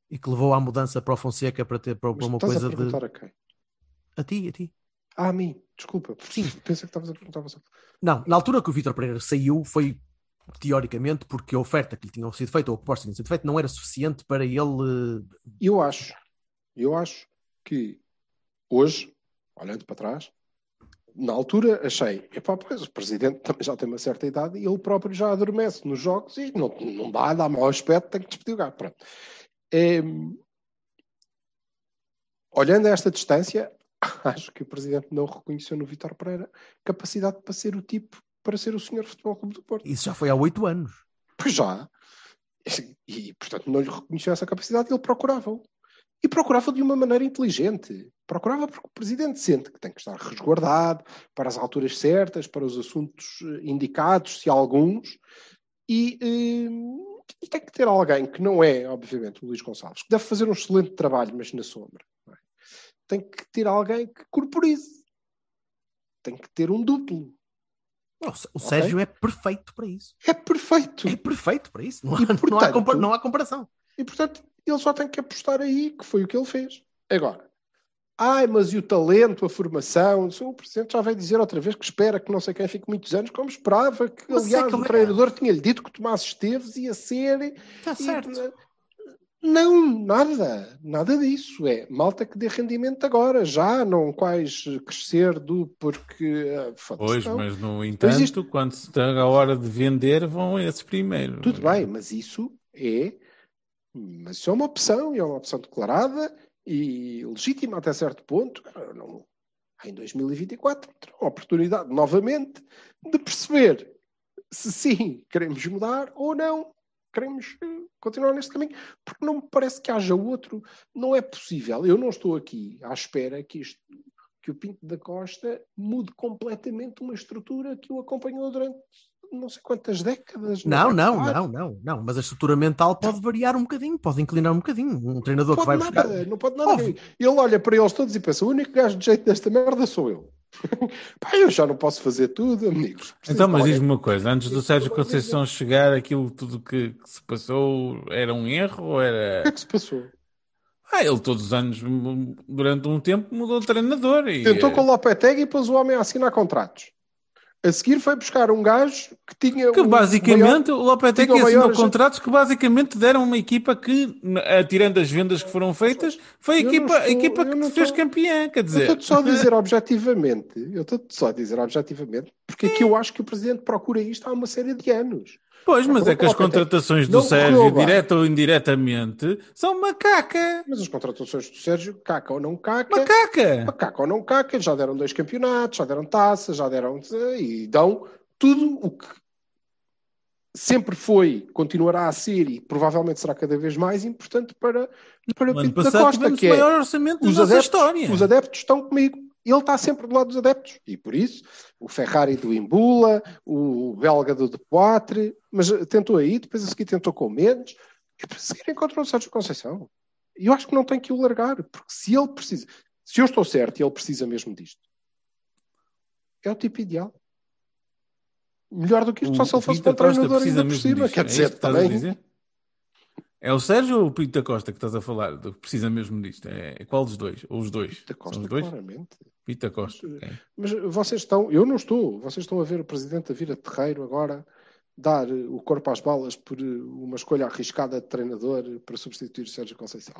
E que levou à mudança para o Fonseca para ter para, para uma coisa a de... A, quem? a ti, a ti. Ah, a mim, desculpa. Sim. Pensei que estavas a perguntar você. Não, na altura que o Vitor Pereira saiu foi teoricamente porque a oferta que lhe tinham sido feita ou a proposta que tinha sido feita não era suficiente para ele. Eu acho, eu acho que hoje, olhando para trás, na altura achei, epá, pois o presidente também já tem uma certa idade e ele próprio já adormece nos jogos e não, não dá, dá mau aspecto, tem que despedir o gato. Pronto. É, olhando a esta distância, acho que o presidente não reconheceu no Vitor Pereira capacidade para ser o tipo, para ser o senhor Futebol Clube do Porto. Isso já foi há oito anos. Pois já. E, portanto, não lhe reconheceu essa capacidade e ele procurava-o. E procurava de uma maneira inteligente. Procurava porque o presidente sente que tem que estar resguardado para as alturas certas, para os assuntos eh, indicados, se há alguns, e, eh, e tem que ter alguém que não é, obviamente, o Luís Gonçalves, que deve fazer um excelente trabalho, mas na sombra. É? Tem que ter alguém que corporize. Tem que ter um duplo. Não, o Sérgio é perfeito para isso. É perfeito. É perfeito para isso. Não há, E, não há, portanto, não há comparação. E portanto, ele só tem que apostar aí, que foi o que ele fez. Agora, ai, mas e o talento, a formação? O presidente já veio dizer outra vez que espera que não sei quem fique muitos anos, como esperava, que Mas é aliás o é- treinador tinha-lhe dito que Tomás Esteves ia ser. Está certo. Não, nada, nada disso. É malta que dê rendimento agora, já, não quais crescer do porque. ah, Pois, não. mas no entanto, isto- quando se está a hora de vender, vão esses primeiro. Tudo bem, mas isso é, mas isso é uma opção, e é uma opção declarada e legítima até certo ponto. Não, em 2024 terão a oportunidade novamente de perceber se sim queremos mudar ou não queremos eh, continuar neste caminho, porque não me parece que haja outro. Não é possível. Eu não estou aqui à espera que isto que o Pinto da Costa mude completamente uma estrutura que o acompanhou durante não sei quantas décadas. Não, é não, não, não, não. Mas a estrutura mental pode variar um bocadinho, pode inclinar um bocadinho. Um treinador que vai nada, buscar. não pode nada. Ele olha para eles todos e pensa: o único gajo de jeito desta merda sou eu. Eu já não posso fazer tudo, amigos. Preciso Então, mas diz-me uma coisa, antes do Sérgio Conceição chegar, aquilo tudo que, que se passou era um erro ou O que era. é que se passou? Ah, ele todos os anos, durante um tempo, mudou de treinador e. Tentou eh, com o Lopetegui e pôs o homem a assinar contratos. A seguir foi buscar um gajo que tinha. Que o basicamente maior- o Lopetegui o assinou contratos que basicamente deram uma equipa que, tirando as vendas que foram feitas, foi a Eu equipa, a estou- equipa eu que se fez estou- campeã. Quer Eu dizer, estou-te só a dizer objetivamente. Eu estou-te só a dizer objetivamente. Porque aqui eu acho que o presidente procura isto há uma série de anos. Pois, mas é que as o contratações do Sérgio, direta ou indiretamente, são macaca. Mas as contratações do Sérgio, caca ou não caca. Macaca! Caca ou não caca, já deram dois campeonatos, já deram taças, já deram. e dão tudo o que sempre foi, continuará a ser e provavelmente será cada vez mais importante para, para ano Pinto da Costa, que o é maior orçamento da os adeptos, história. os adeptos estão comigo. Ele está sempre do lado dos adeptos. E por isso, o Ferrari do Imbula, o belga do De Poitre, mas tentou aí, depois a seguir tentou com menos, e para seguir encontrou o Sérgio Conceição. E eu acho que não tem que o largar, porque se ele precisa, se eu estou certo e ele precisa mesmo disto, é o tipo ideal. Melhor do que isto, só se ele fosse para o Costa treinador ainda por cima. Quer É dizer, a também. É o Sérgio ou o Pinto da Costa que estás a falar? Precisa mesmo disto? É qual dos dois? Ou os dois? Da São Costa, os dois? claramente. Pinto da Costa. ok. Mas vocês estão, eu não estou, vocês estão a ver o presidente a vir a terreiro agora dar eh, o corpo às balas por eh, uma escolha arriscada de treinador para substituir o Sérgio Conceição.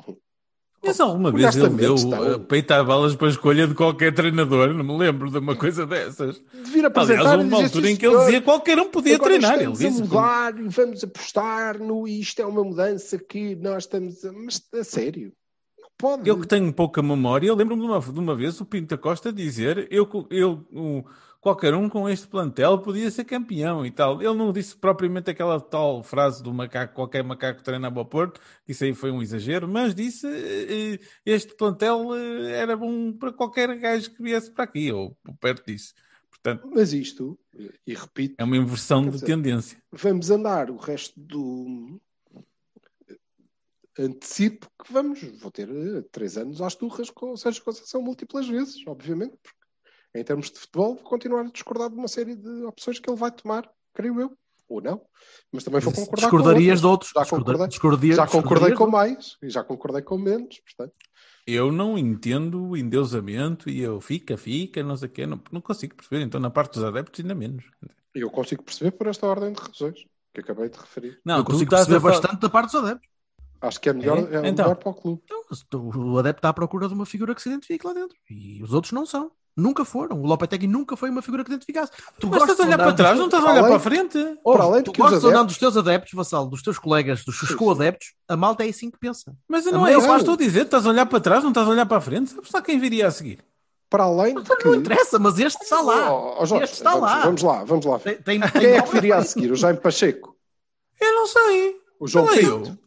Mas alguma vez ele deu estão. uh, peito a balas para a escolha de qualquer treinador? Não me lembro de uma coisa dessas. De vir apresentar Aliás, houve uma altura "Sim, em que ele dizia que qualquer um podia treinar. Ele estamos a disse. mudar e vamos apostar no isto é uma mudança que nós estamos a... Mas a sério, não pode. Eu que tenho pouca memória, eu lembro-me de uma, de uma vez o Pinto Costa dizer eu, eu, o- qualquer um com este plantel podia ser campeão e tal. Ele não disse propriamente aquela tal frase do macaco, qualquer macaco treinava ao Porto, que isso aí foi um exagero, mas disse eh, eh, este plantel eh, era bom para qualquer gajo que viesse para aqui, ou perto disso. Portanto, Mas isto, e repito, é uma inversão de dizer, tendência. vamos andar o resto do antecipo que vamos, vou ter três anos às turras com o Sérgio Conceição múltiplas vezes, obviamente, porque em termos de futebol vou continuar a discordar de uma série de opções que ele vai tomar, creio eu, ou não, mas também vou concordar Discordarias de com outros. Já Discorda- concordei, discordia- já concordei com de mais e já concordei com menos, portanto. Eu não entendo o endeusamento e eu fica, fica, não sei o quê, não, não consigo perceber. Então, na parte dos adeptos, ainda menos. Eu consigo perceber por esta ordem de razões que acabei de referir. Não, Eu consigo estás a perceber bastante da parte dos adeptos. Acho que é melhor, É? é, Então. melhor para o clube. Tu- O adepto está à procura de uma figura que se identifique lá dentro. E os outros não são. Nunca foram. O Lopetegui nunca foi uma figura que identificasse. Tu Mas estás a de olhar para trás, teus- não estás a olhar além- para a frente? Para além de Tu que os gostas de andar adeptos... dos teus adeptos, Vassal, dos teus colegas, dos seus Sim, co-adeptos, a malta é assim que pensa. Mas A não é isso que eu parte- estou a dizer. Estás a olhar para trás, não estás a olhar para a frente. Sabes lá quem viria a seguir? Para além de que... Não interessa, mas este está lá. Oh, oh, Jorge, este está vamos, lá. vamos lá, vamos lá. Tem, tem, Quem tem é que viria a seguir? O Jaime Pacheco? Eu não sei. O João Olha Pinto? eu.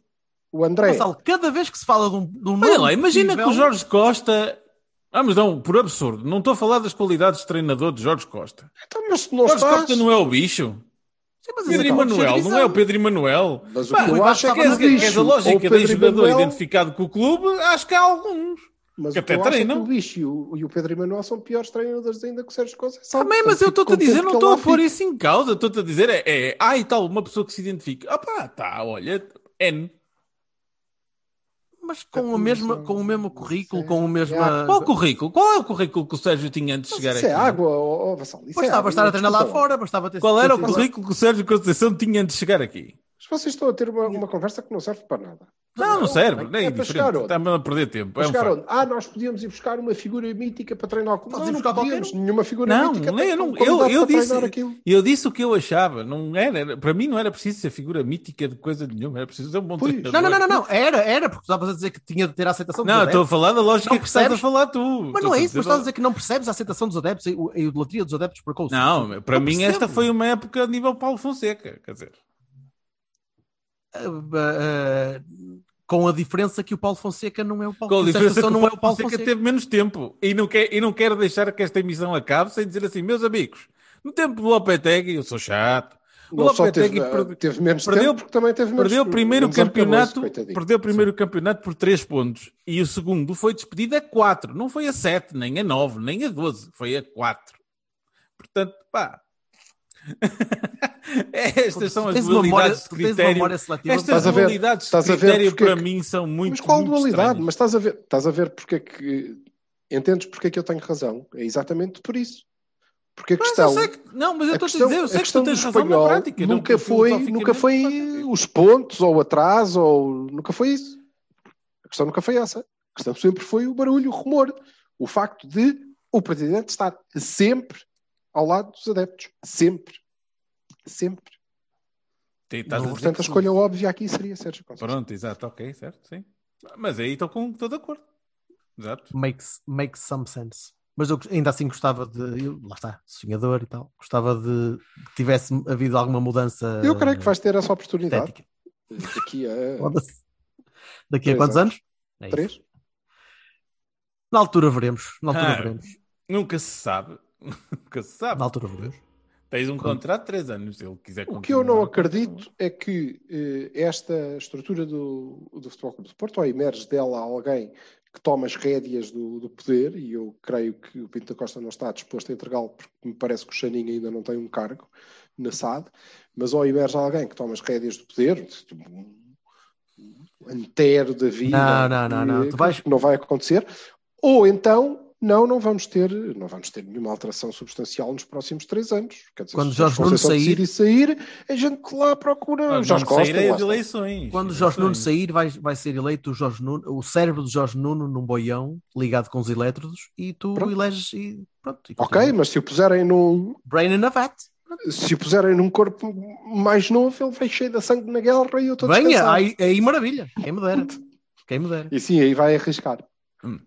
O André? Vassal, cada vez que se fala de um, de um Olha lá, imagina que possível- o Jorge Costa. Vamos não, por absurdo. Não estou a falar das qualidades de treinador de Jorge Costa. Então, mas não Jorge estás... Costa não é o bicho. Sim, mas Pedro ser Emanuel, divisão. não é o Pedro Emanuel. Mas o que eu acho é que Queres que queres bicho, a lógica de jogador Emanuel, identificado com o clube? Acho que há alguns. mas que o que até eu acho é que treinam. o bicho e o, e o Pedro Emanuel são piores treinadores ainda que o Sérgio Conceição. Também, mas Portanto, eu estou-te a dizer, não estou a pôr isso em causa. Estou-te a dizer, é, é, ah, e tal, uma pessoa que se identifica. Ah pá, tá, olha, N. Mas com, a mesma, com o mesmo currículo, com o mesmo. Qual o currículo? Qual é o currículo que o Sérgio tinha antes de chegar Isso aqui? é água, Vassal. Isso é Bastava água, estar a treinar lá fora, bastava ter Qual era o currículo que o Sérgio Conceição tinha antes de chegar aqui? Vocês estão a ter uma, uma conversa que não serve para nada. Não, não serve, é nem é para chegar diferente. onde? Está-me a perder tempo. É um onde? Ah, nós podíamos ir buscar uma figura mítica para treinar o clube. Não, não podíamos. um. Nenhuma figura Não, mítica não, qualidade eu, eu para disse, treinar aquilo. eu disse o que eu achava. Não era, era- para mim não era preciso ser figura mítica de coisa nenhuma. Era preciso ser um bom Pois. treinador. Não, não, não, não, não. Era, era, porque estavas a dizer que tinha de ter a aceitação dos Não, estou a falar da lógica Não que estás a falar tu. Mas não é isso, mas estás a dizer que não percebes a aceitação dos adeptos e a idolatria dos adeptos por Coach. Não, para Não mim esta foi uma época a nível Paulo Fonseca. Quer dizer, Ah, ah, com a diferença que o Paulo Fonseca não é o Paulo com a diferença que o não é Paulo o Paulo Fonseca Fonseca. teve menos tempo e não, quer, e não quero deixar que esta emissão acabe sem dizer assim, meus amigos, no tempo do Lopetegui, eu sou chato, o Não só Lopetegui teve, perde- teve menos perdeu- tempo, porque também teve menos Perdeu o primeiro menos arcabouço, campeonato, perdeu o primeiro campeonato por 3 pontos e o segundo foi despedido a 4, não foi a 7, nem a 9, nem a 12, foi a 4. Portanto, pá. Estas são as Tens memória- dualidades de critério. Estas ver- dualidades de estás a ver critério porque para é que- mim são muito Mas qual muito dualidade? estranhas. Mas estás a ver, estás a ver porque é que entendes porque é que eu tenho razão? É exatamente por isso. Porque a Mas questão, que, não, mas eu estou a dizer, eu a sei que tu tens razão na prática. não- nunca foi, filosoficamente nunca foi não os pontos ou o atraso ou nunca foi isso. A questão nunca foi essa. A questão sempre foi o barulho, o rumor, o facto de o presidente estar sempre ao lado dos adeptos, sempre, sempre. Dizer Portanto, a sim. escolha óbvia aqui seria Sérgio Conceição. Pronto, exato, ok, certo, sim. Mas aí estou com estou de acordo. Exato. Makes, makes some sense. Mas eu ainda assim gostava de. eu- lá está, sonhador e tal. Gostava de que tivesse havido alguma mudança. Eu creio que vais ter essa oportunidade estética. daqui a Foda-se. Daqui a quantos anos. anos? É isso. três. Na altura veremos. Na altura Ah, veremos. Nunca se sabe. Nunca se sabe. Na altura veremos. Tens um contrato de 3 anos, se ele quiser O que eu não continuar. acredito é que eh, esta estrutura do, do Futebol Clube do Porto, ou emerge dela alguém que toma as rédeas do, do poder, e eu creio que o Pinto da Costa não está disposto a entregá-lo, porque me parece que o Xaninho ainda não tem um cargo na SAD, mas ou emerge alguém que toma as rédeas do poder, tipo, um um antero da vida, Não, não, não, não. que- Tu vais- que não vai acontecer, ou então não, não vamos ter, não vamos ter nenhuma alteração substancial nos próximos três anos. Quer dizer, Quando se Jorge Nuno Conceição sair- sair, a gente lá procura Nós Jorge Costa. sair as está. eleições. Quando Jorge Nuno Eleições. sair, vai, vai ser eleito o, Jorge Nuno, o cérebro do Jorge Nuno num boião ligado com os elétrodos e tu Pronto. eleges e pronto. e Ok, mas se o puserem num, Brain in a vat. se o puserem num corpo mais novo, ele vai cheio de sangue na guerra e eu estou Venha, aí, aí maravilha. Quem me dera. Quem me dera. E sim, aí vai arriscar. Hum.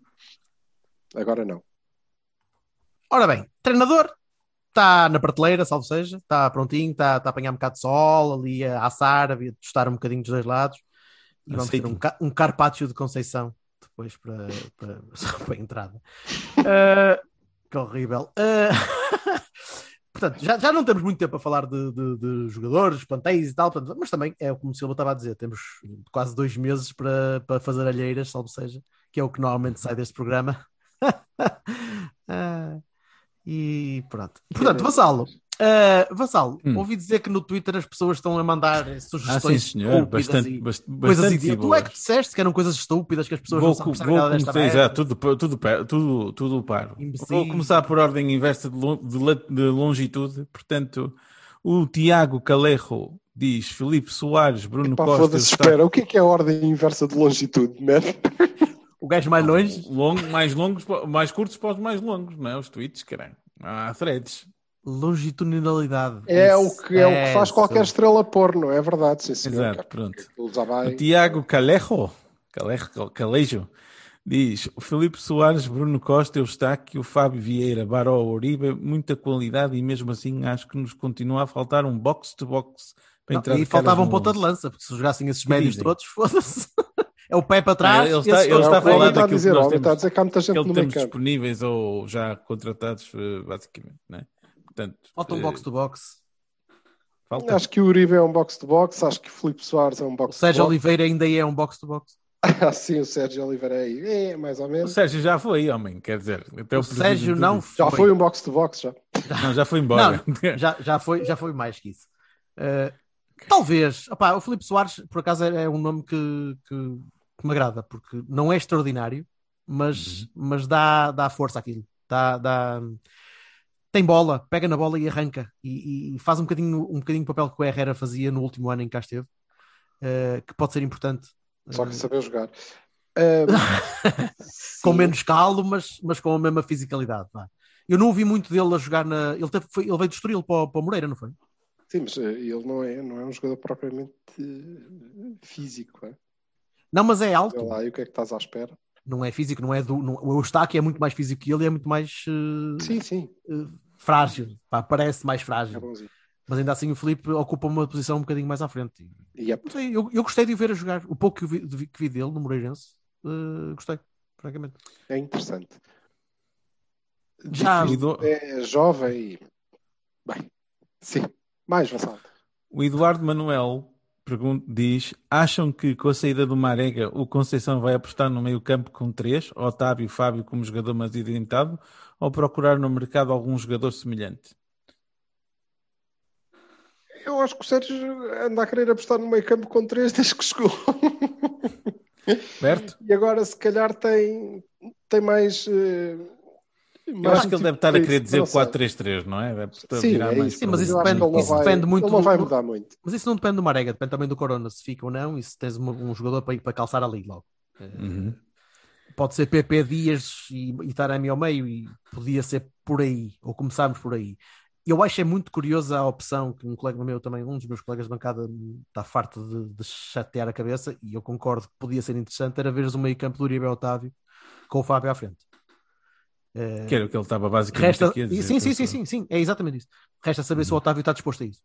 Agora não. Ora bem, treinador está na prateleira, salvo seja, está prontinho, está está a apanhar um bocado de sol, ali a assar, a tostar um bocadinho dos dois lados. E vamos ter um, um carpaccio de Conceição depois para, para, para a entrada. Ah, que horrível. Ah, portanto, já, já não temos muito tempo a falar de, de- de jogadores, plantéis e tal, portanto, mas também é como o Silva estava a dizer, temos quase dois meses para, para fazer alheiras, salvo seja, que é o que normalmente sai deste programa. Ah, e pronto. Portanto, Vassalo, ah, Vassalo, Hum. ouvi dizer que no Twitter as pessoas estão a mandar Ah, sim, sugestões senhor. Bastante, e bast- coisas bastante idiotas. Tu é que disseste que eram coisas estúpidas que as pessoas Vou, não sabem vou nada desta começar, merda. tudo, tudo, tudo, tudo paro. Imbecis. Vou começar por ordem inversa de, lo- de de longitude. Portanto, o Tiago Calejo diz Felipe Soares, Bruno Pá, Costa. está- espera. O que é que é a ordem inversa de longitude, man? O gajo mais longe. Longo, mais longos, mais curtos para os mais longos, não é? Os tweets, caralho. Há threads. Longitudinalidade. É o Isso. que, é o que faz qualquer estrela porno, é verdade, sim, senhor. Exato, pronto. Aquilo já vai- O Tiago Calejo, Calejo, Calejo diz: o Felipe Soares, Bruno Costa, Eustáquio, Fábio Vieira, Baró, Oribe, muita qualidade e mesmo assim acho que nos continua a faltar um box-to-box para Não, entrar e faltava um ponta de 11. lança, porque se jogassem esses Que médios dizem? todos, foda-se. É o pé para trás. Ele está- ele está É a o que o falar homem está a daquilo que dizer, nós o homem temos- está a dizer que há muita gente que no temos campo. disponíveis ou já contratados, eh, basicamente, não é? Portanto, Falta um eh, box-to-box. falta. Acho que o Uribe é um box-to-box, acho que o Filipe Soares é um O box-to-box. Sérgio Oliveira ainda é um box-to-box. Ah, sim, o Sérgio Oliveira é, é mais ou O menos. Sérgio já foi, homem, quer dizer. Até O presidente Sérgio não disse. Já foi. foi um box-to-box, já. Não, já foi embora. Já, já, foi, já foi mais que isso. Uh, talvez. Opá, o Filipe Soares, por acaso, é, é um nome que, que, que me agrada, porque não é extraordinário, mas, mas dá, dá força àquilo. Dá, dá... Tem bola, pega na bola e arranca. E, e faz um bocadinho, um bocadinho o papel que o Herrera fazia no último ano em que cá esteve, uh, que pode ser importante. Só que saber jogar. Com menos calo, mas, mas com a mesma fisicalidade. Eu não ouvi muito dele a jogar na. Ele, teve- foi- ele veio de Estoril para, o- para o Moreira, não foi? Sim, mas eh, ele não é, não é um jogador propriamente eh, físico. É? Não, mas é alto. Olha lá, e o que é que estás à espera? Não é físico, não é do. Não, o Eustáquio é muito mais físico que ele e é muito mais eh, Sim, sim, eh, frágil. Pá, parece mais é frágil. bonzinho. Mas ainda assim o Felipe ocupa uma posição um bocadinho mais à frente. E é Não sei, eu, eu gostei de o ver a jogar. O pouco que, eu vi, de- que vi dele no Moreirense, eh, gostei, francamente. É interessante. Já- É jovem e. Bem, sim. Mais, Vassal. O Eduardo Manuel pergunta, diz: acham que com a saída do Marega o Conceição vai apostar no meio-campo com três, Otávio e Fábio como jogador mais identificado, ou procurar no mercado algum jogador semelhante? Eu acho que o Sérgio anda a querer apostar no meio campo com três desde que chegou. Certo? E agora, se calhar, tem, tem mais. eh, Eu acho que ele deve estar a de- querer dizer não sei. 4-3-3, não é? Deve estar a Sim, é isso. Sim, mas isso depende- isso vai- muito não do- vai mudar muito. Mas isso não depende do Marega, depende também do Corona, se fica ou não, e se tens um jogador para, calçar ali logo. Eh, Uhum. Pode ser PP Dias e, e Taremi ao meio, e podia ser por aí, ou começarmos por aí. Eu acho é muito curiosa a opção que um colega meu também, um dos meus colegas de bancada, está farto de, de chatear a cabeça, e eu concordo que podia ser interessante, era veres o meio campo do Uribe Otávio com o Fábio à frente. Eh, Que era o que ele estava basicamente Resta... aqui a dizer. sim, sim, sim, sim, sim, é exatamente isso. Resta saber se o Otávio está disposto a isso.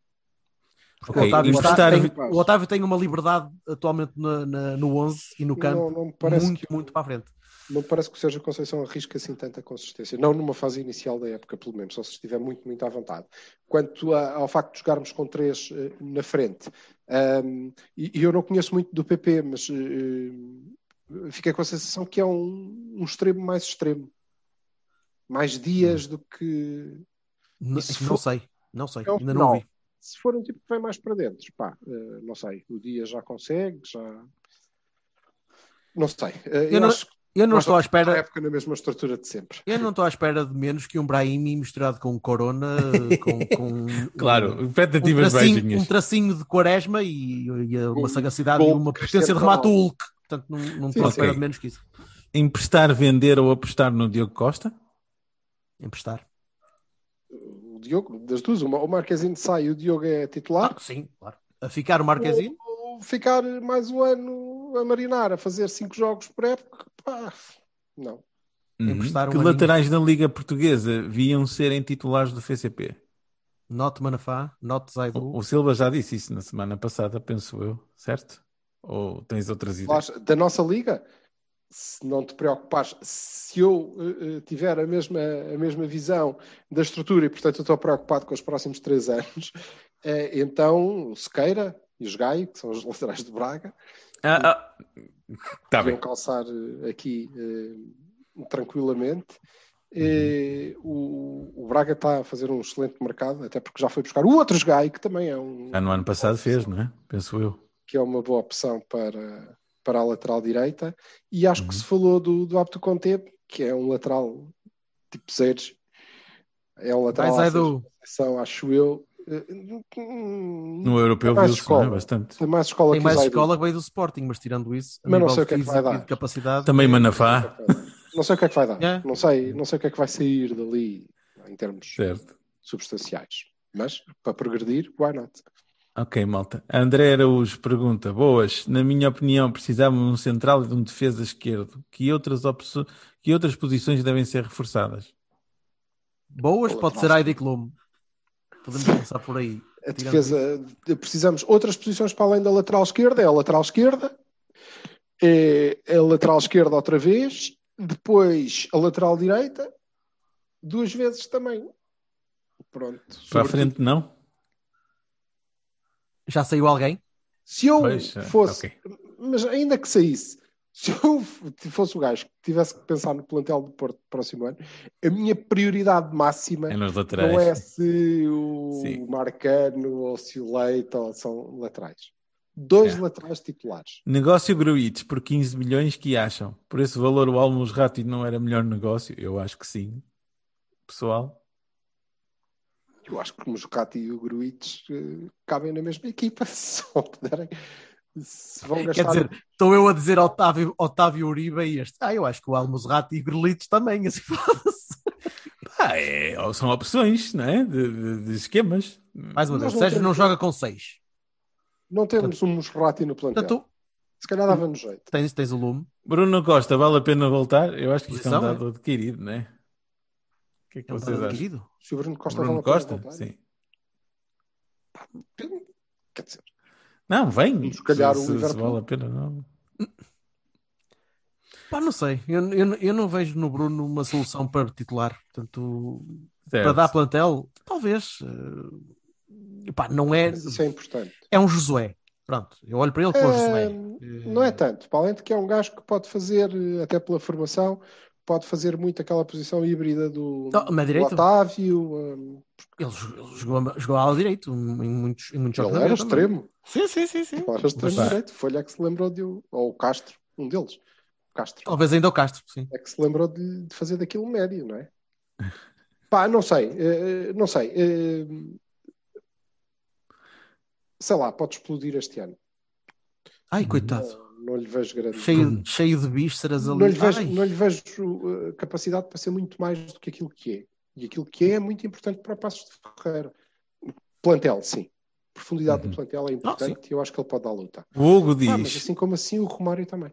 Porque Ok, o, Otávio está- tem, o Otávio tem uma liberdade atualmente na- na- no 11 e no campo Não, não muito, que- muito para a frente. Não me parece que o Sérgio Conceição arrisca assim tanta consistência. Não numa fase inicial da época, pelo menos, só se estiver muito, muito à vontade. Quanto a- ao facto de jogarmos com três eh, na frente, ahm, e, e eu não conheço muito do PP, mas eh, fiquei com a sensação que é um, um extremo mais extremo. Mais dias do que. N- se não for- sei, não sei, É um ainda não vi. Se for um tipo que vem mais para dentro, pá, eh, não sei. O dia já consegue, já. Não sei. Eh, Eu não- acho Eu não estou à espera, época na mesma estrutura de sempre. eu não estou à espera de menos que um Brahimi misturado com um Corona, com, com Claro, um, um, expectativas tracinho, um tracinho de quaresma e, e uma Com- sagacidade e uma potência de remate. Hulk. Portanto, não, não estou à espera de menos que isso. Emprestar, vender ou apostar no Diogo Costa? Emprestar. O Diogo, das duas, uma, o Marquezinho sai e o Diogo é titular. Ah, sim, claro. A ficar o Marquezinho? Ou ficar mais um ano a marinar, a fazer cinco jogos por época, pá, não. Uhum. Emprestar um que aninho. laterais da Liga Portuguesa viam serem titulares do FCP? Not Manafá, Not Zaidu. O, o Silva já disse isso na semana passada, penso eu, certo? Ou tens outras ideias? Da nossa liga, se não te preocupares, se eu eh, tiver a mesma, a mesma visão da estrutura e, portanto, eu estou preocupado com os próximos três anos, eh, então o Sequeira e os Gaio, que são os laterais de Braga, Ah, ah, tá bem. calçar aqui eh, tranquilamente. Eh, o, o Braga está a fazer um excelente mercado, até porque já foi buscar o outro Gaio, que também é um Já no ano passado fez, não é? Penso eu. que é uma boa opção para, para a lateral direita. E acho Uhum. que se falou do, do Abdo Conte, que é um lateral tipo Sérgio. É um lateral Vai, à Zaidu. posição, acho eu. eh, No europeu mais viu-se é? escola. bastante. Tem mais escola Tem que mais Zaidu. escola que veio do Sporting, mas tirando isso, a Mas não sei o que é que vai dar. de capacidade. Também Manafá, Não sei o que é que vai dar. É. Não, sei, não sei o que é que vai sair dali em termos certo. substanciais. Mas para progredir, why not? Ok, malta. André Araújo pergunta: Boas, na minha opinião, precisamos de um central e de um defesa esquerdo. Que outras, que outras posições devem ser reforçadas? Boas, Ou pode ser lateral. Heidi Klum. Podemos começar por aí. A defesa, precisamos outras posições para além da lateral esquerda. É a lateral esquerda, é a lateral esquerda outra vez, depois a lateral direita, duas vezes também. Pronto. Para a frente, não? Já saiu alguém? Se eu Pois, é, fosse, ok. mas ainda que saísse, se eu fosse o gajo que tivesse que pensar no plantel do Porto próximo ano, a minha prioridade máxima É não é se o Sim. Marcano ou se o Leite ou são laterais. Dois É. laterais titulares. Negócio Gruites por 15 milhões, que acham? Por esse valor, o Almos Rati não era melhor negócio? Eu acho que sim. Pessoal, Eu acho que o Moscati e o Gruites eh, cabem na mesma equipa, se só puderem. Se vão gastar. Quer dizer, estou eu a dizer Otávio, Otávio Uribe e este. Ah, eu acho que o Almozrati e Grelitos também. Assim, foda-se. pá, é- são opções, não é? De, de- de esquemas. Mais uma vez, não Sérgio não temos- joga com seis. Não temos um Mosrati no plantel. Portanto, Se calhar dava-nos jeito. tens, tens o lume. Bruno Costa, vale a pena voltar? Eu acho que isto é um dado adquirido, não é? O que é que É um vocês acham? Se o Bruno Costa Bruno vale a pena Costa? voltar, Sim. Quer dizer, Não, vem. Se calhar se, o se- se Liverpool. vale a pena, não. Pá, não sei. Eu, eu, eu não vejo no Bruno uma solução para titular. Portanto, Certo. para dar plantel, talvez. eh, pá, não é. mas isso é importante. É um Josué. Pronto, eu olho para ele como um Josué. Não é tanto. Para além de que é um gajo que pode fazer, eh, até pela formação, pode fazer muito aquela posição híbrida do, Oh, do direito? Otávio. eh, Ele, ele jogou, jogou ala direito em muitos, em muitos jogos. Ele era extremo. Sim, sim, sim. sim. Ele era extremo Mas- direito. Foi-lhe é que se lembrou de. Ou o Castro, um deles. Castro. Talvez ainda o Castro, sim. É que se lembrou de, de fazer daquilo um médio, não é? Pá, não sei. eh, não sei. eh, sei lá, pode explodir este ano. Ai, coitado. Não, lhe vejo grande. Cheio, cheio de vísceras ali. Não lhe vejo, Ai. não lhe vejo capacidade para ser muito mais do que aquilo que é. E aquilo que é é muito importante para o Passos de Ferreira. Plantel, sim. Profundidade Uhum. do plantel é importante e eu acho que ele pode dar luta. O Hugo Ah, mas diz, assim como assim o Romário também.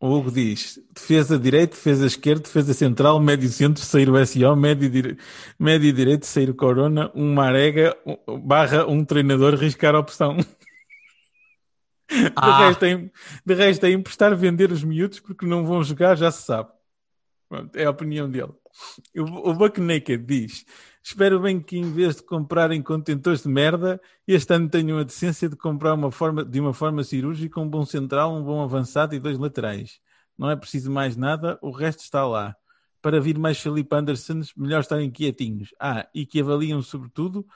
o Hugo diz, defesa direito, defesa esquerda, defesa central, médio centro, sair o SO, médio, dire... médio direito, sair o Corona, um Marega, barra um treinador, riscar a opção. De, Ah. resto é, de resto é emprestar, vender os miúdos porque não vão jogar, já se sabe. Pronto, é a opinião dele. O, o Buck Naked diz: Espero bem que em vez de comprarem contentores de merda, este ano tenham a decência de comprar uma forma, de uma forma cirúrgica um bom central, um bom avançado e dois laterais. Não é preciso mais nada, o resto está lá. Para vir mais Felipe Andersons, melhor estarem quietinhos. Ah, e que avaliam sobretudo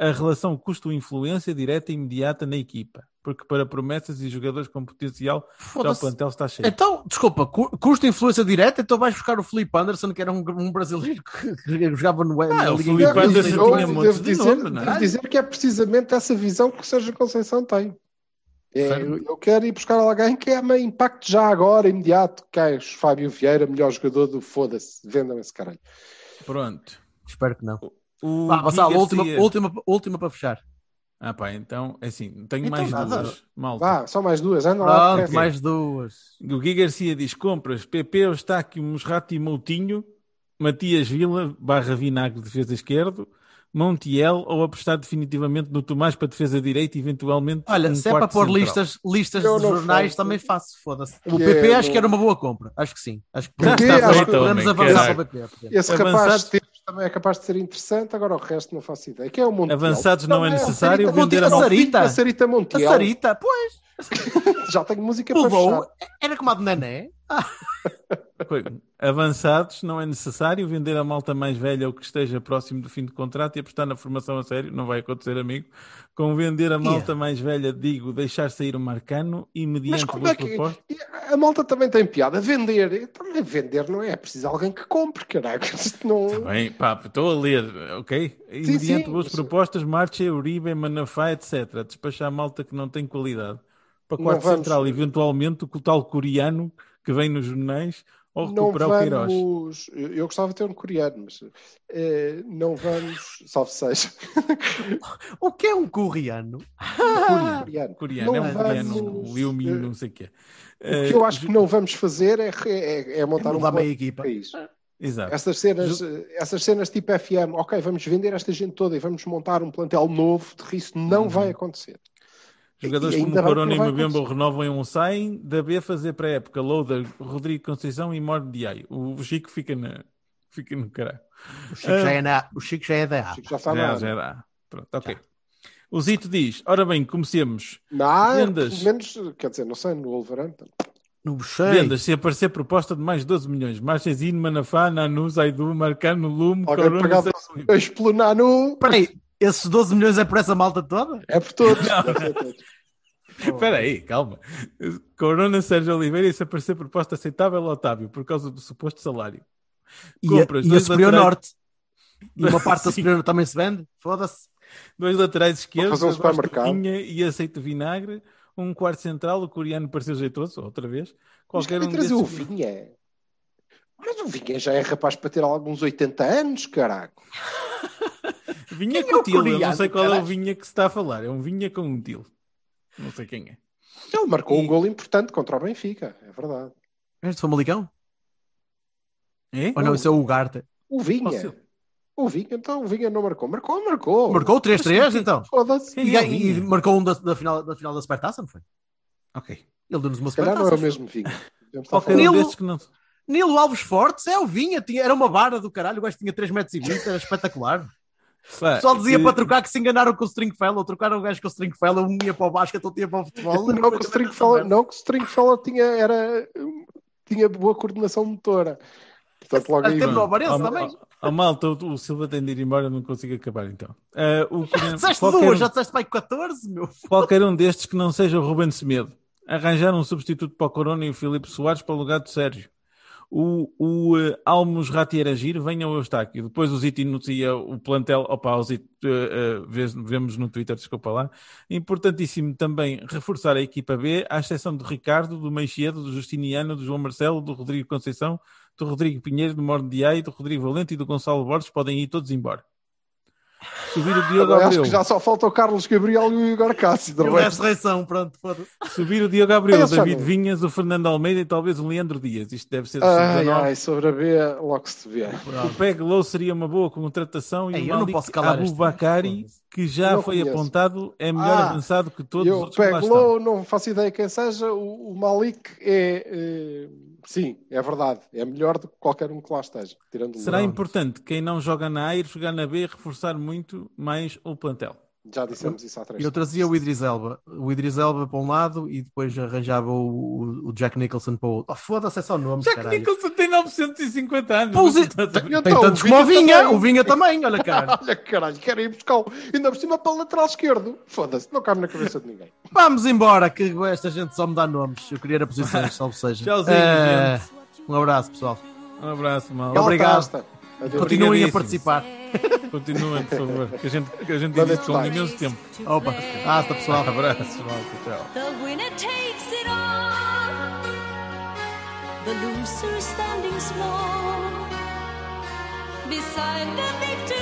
a relação custo-influência direta e imediata na equipa. Porque para promessas e jogadores com potencial, já o plantel está cheio. Então, desculpa, cu- custo influência direta, então vais buscar o Felipe Anderson, que era um, um brasileiro que, que jogava no Ah, na o Liga Felipe. Anderson Eu tinha montes devo de dizer, não é? devo dizer que é precisamente essa visão que o Sérgio Conceição tem. É, eu quero ir buscar alguém que é meio impacto já agora, imediato. Que é o Fábio Vieira, melhor jogador do foda-se. Vendam esse caralho. Pronto. Espero que não. O Vá, Vassal, Gui última, última, última para fechar. Ah pá, então, é assim, tenho Então mais nada. duas. Malta. Vá, só mais duas. Anda lá. Pronto, mais duas. O Gui Garcia diz: compras PP, Eustáquio, Mosrato e Moutinho, Matias Vila, barra Vinagre, defesa esquerdo, Montiel ou apostar definitivamente no Tomás para defesa direita e eventualmente. Olha, um se é para pôr central. listas, listas Eu de jornais, faço. também faço, foda-se. O Que PP é acho que era uma boa compra. Acho que sim. Acho que PP, podemos, acho estar- que podemos também, avançar para o PP. Esse rapaz também é capaz de ser interessante, agora o resto não faço ideia. Que é o Montiel. Avançados não é Não, necessário, Sarita vender a a. Sarita. A Sarita A Montiel. Sarita, pois. Já tenho música O para voo fechar. era como a de Nané. Avançados, não é necessário vender a malta mais velha ou que esteja próximo do fim de contrato e apostar na formação a sério. Não vai acontecer, amigo. Com vender a malta mais velha, digo, deixar sair o Marcano e Mas mediante como boas é que. propostas. A malta também tem piada. Vender. Também vender não é. É preciso alguém que compre, caralho. Isto não. Tá Bem, pá, estou a ler, ok? E Sim, mediante sim, boas mas- propostas, Marcha, Uribe, Manafá, etc. Despachar a malta que não tem qualidade. Para quarto vamos- central, eventualmente, o tal coreano que vem nos jornais ou Não recuperar o Queiroz. vamos. Eu gostava de ter um coreano, mas eh, não vamos. Salve seja. O que é um coreano? coreano. Coreano, Não é um coreano, vamos, um Liu Min, eh, não sei o quê. O que eu acho que não vamos fazer é, é, é montar É um meia equipa. para isso. Exato. Essas cenas, essas cenas tipo FM, ok, vamos vender esta gente toda e vamos montar um plantel novo, de risco não vai acontecer. Jogadores E como Corona e Mbemba renovam em um saem, da B fazer pré-época, Loader, Rodrigo Conceição e Morde Diaio. O Chico fica, na, fica no caralho. O Chico, já é na- o Chico já é da A. Chico já está Já, na já dá. Pronto, ok. O Zito diz, ora bem, comecemos. Não, Vendas. menos, quer dizer, não sei, no Wolverhampton. No Buxei. Vendas, se aparecer proposta de mais 12 milhões. Marchezinho, Manafá, Nanu, Zaidu, Marcano, Lume, Alguém Corona, pagava Zé- dois pelo Nanu, Espera aí, esses 12 milhões é por essa malta toda? é por todos. Todos. Espera aí, calma. Corona, Sérgio Oliveira e se aparecer proposta aceitável, Otávio, por causa do suposto salário. E a, Compras, e a Superior laterais- Norte? E uma parte da. Superior também se vende? Foda-se. Dois laterais esquerdos, um vinha e aceito vinagre. Um quarto central, o coreano pareceu jeitoso, outra vez. Mas Qualquer querem um trazer o. Vinha. Mas o Vinha já é rapaz para ter alguns 80 anos, caraca. Vinha Quem é com o til, eu não sei qual é o vinha que se está a falar. É um vinha com um til. Não sei quem é. Ele marcou E- um gol importante contra o Benfica, é verdade. Este Famalicão? É? Ou não, isso é o Ugarte. O Vinha. Fácil. O Vinha, então o Vinha não marcou. Marcou, marcou. Marcou 3-3 então? Foda-se. E, é o e Vinha? marcou um da, da final, da final da Supertaça, não foi? Ok. Ele deu-nos uma calhar não é o Supertaça. mesmo Vinha. Qualquer um que não... Nilo Alves Fortes é o Vinha, tinha, era uma vara do caralho, o gajo tinha 3 metros e 20, era espetacular. Pá, O pessoal dizia que- para trocar que se enganaram com o Stringfellow, trocaram o gajo com o Stringfellow, um ia para o basquete, outro ia para o futebol. Não, que o Stringfellow, não, que o Stringfellow tinha, era, tinha boa coordenação motora. Portanto, logo aí. vai. o Varense Ah, também. ah, ah, malta, o, o Silva tem de ir embora, não consigo acabar então. Ah, o coreano- Disseste qualquer, duas, um- já disseste para aí 14, meu. qualquer um destes que não seja o Ruben Semedo. Arranjar um substituto para o Corona e o Filipe Soares para o lugar do Sérgio. O, o uh, Almos Ratiaragir venha ao Eustáquio. Depois o Zito anuncia o plantel. Opa, o Zito, uh, uh, vemos no Twitter, desculpa lá. Importantíssimo também reforçar a equipa B, à exceção do Ricardo, do Meixedo, do Justiniano, do João Marcelo, do Rodrigo Conceição, do Rodrigo Pinheiro, do Mordiai, do Rodrigo Valente e do Gonçalo Borges. Podem ir todos embora. Subir o Diogo Eu acho Abreu. que já só falta o Carlos Gabriel e o Igor Cássio. E o resto. pronto, foda-se. Subir o Diogo Abreu, o David. Vinhas, o Fernando Almeida e talvez o Leandro Dias. Isto deve ser o Ai, sub-19. ai, sobre a B, logo se vê. O Peg Low seria uma boa contratação e Ei, o eu não Malik posso calar este Abubakari, gajo, que já Não foi conheço. apontado, é melhor Ah, avançado que todos os Eu outros lá pego estão. low, não faço ideia quem seja. O, o Malik é. eh, sim, é verdade. É melhor do que qualquer um que lá esteja. Será importante quem não joga na A ir jogar na B reforçar muito mais o plantel. Já dissemos isso há três Eu trazia o Idris Elba. O Idris Elba para um lado e depois arranjava o, o- o Jack Nicholson para o outro. Oh, foda-se, é só nomes, Jack caralho. Nicholson tem 950 anos. A ver? Então, Tem tantos o como o Vinha também. O Vinha também, olha, cara. Olha, caralho, quero ir buscar. Ainda por cima para o lateral esquerdo. Foda-se, não cabe na cabeça de ninguém. Vamos embora, que esta gente só me dá nomes. Eu queria era posições, salvo seja. Tchauzinho, Eh, Um abraço, pessoal. Um abraço, mal. Obrigado. Adeus. Continuem a participar. Continuem, por favor. Que a gente, que a gente diz isto com detalhes. imenso tempo. Opa, hasta pessoal. Abraço, malta. Tchau. The winner takes it all. The loser standing small beside the victor